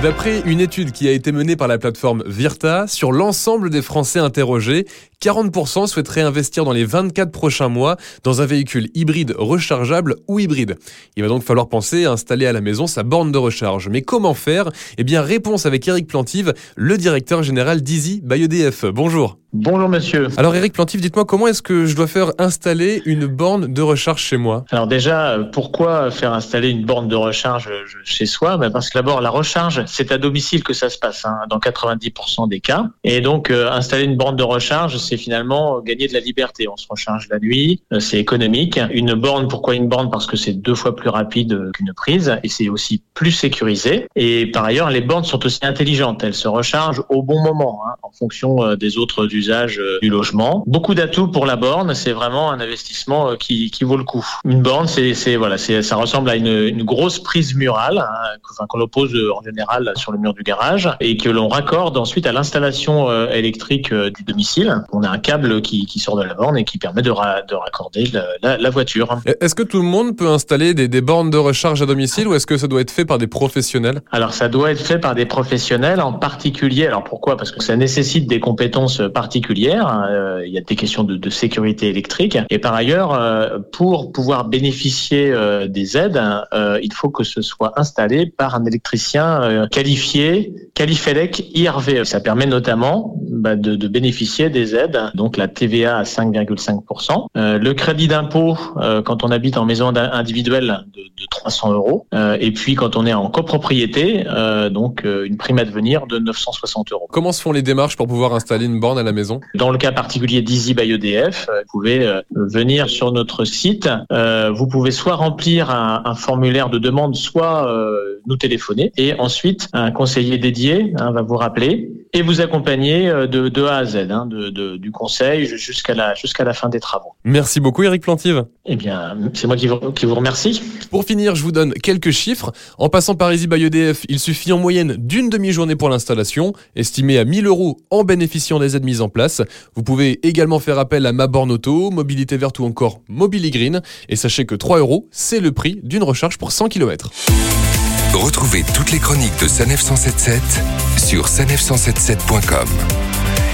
D'après une étude qui a été menée par la plateforme Virta, sur l'ensemble des Français interrogés, 40% souhaiteraient investir dans les 24 prochains mois dans un véhicule hybride rechargeable ou hybride. Il va donc falloir penser à installer à la maison sa borne de recharge. Mais comment faire? Eh bien, réponse avec Eric Plantive, le directeur général d'Easy by EDF. Bonjour. Bonjour monsieur. Alors Eric Plantif, dites-moi comment est-ce que je dois faire installer une borne de recharge chez moi? Alors déjà, pourquoi faire installer une borne de recharge chez soi? Ben Parce que d'abord, la recharge, c'est à domicile que ça se passe, hein, dans 90% des cas. Et donc, euh, installer une borne de recharge, c'est finalement gagner de la liberté. On se recharge la nuit, euh, c'est économique. Une borne, pourquoi une borne? Parce que c'est deux fois plus rapide qu'une prise et c'est aussi plus sécurisé. Et par ailleurs, les bornes sont aussi intelligentes. Elles se rechargent au bon moment, hein, en fonction euh, des autres usage euh, du logement. Beaucoup d'atouts pour la borne, c'est vraiment un investissement euh, qui, qui vaut le coup. Une borne, c'est, c'est voilà, c'est, ça ressemble à une, une grosse prise murale, hein, qu'on oppose euh, en général sur le mur du garage et que l'on raccorde ensuite à l'installation électrique du domicile. A un câble qui, qui sort de la borne et qui permet de, de raccorder la, la, voiture. Est-ce que tout le monde peut installer des, des bornes de recharge à domicile ou est-ce que ça doit être fait par des professionnels? Alors ça doit être fait par des professionnels en particulier. Alors pourquoi? Parce que ça nécessite des compétences particulières particulière. Euh, il y a des questions de, de sécurité électrique. Et par ailleurs, euh, pour pouvoir bénéficier euh, des aides, il faut que ce soit installé par un électricien qualifié, Qualifelec IRV. Ça permet notamment bah, de, de, bénéficier des aides, donc la TVA à 5,5%, le crédit d'impôt quand on habite en maison individuelle de, de 300 euros, et puis quand on est en copropriété, donc une prime à devenir de 960 euros. Comment se font les démarches pour pouvoir installer une borne à la maison? Dans le cas particulier d'Easy by EDF, euh, vous pouvez euh, venir sur notre site. Euh, vous pouvez soit remplir un, formulaire de demande, soit nous téléphoner. Et ensuite, un conseiller dédié hein, va vous rappeler et vous accompagner de, de A à Z, hein, de, de, du conseil jusqu'à la, jusqu'à la fin des travaux. Merci beaucoup Eric Plantive. Eh bien, c'est moi qui vous, qui vous remercie. Pour finir, je vous donne quelques chiffres. En passant par Easy by EDF, il suffit en moyenne d'une demi-journée pour l'installation, estimée à 1000 euros en bénéficiant des aides mises en place. Vous pouvez également faire appel à Ma Borne Auto, Mobilité Verte ou encore Mobili Green. Et sachez que 3 euros, c'est le prix d'une recharge pour 100 km. Retrouvez toutes les chroniques de Sanef 177 sur sanef177.com.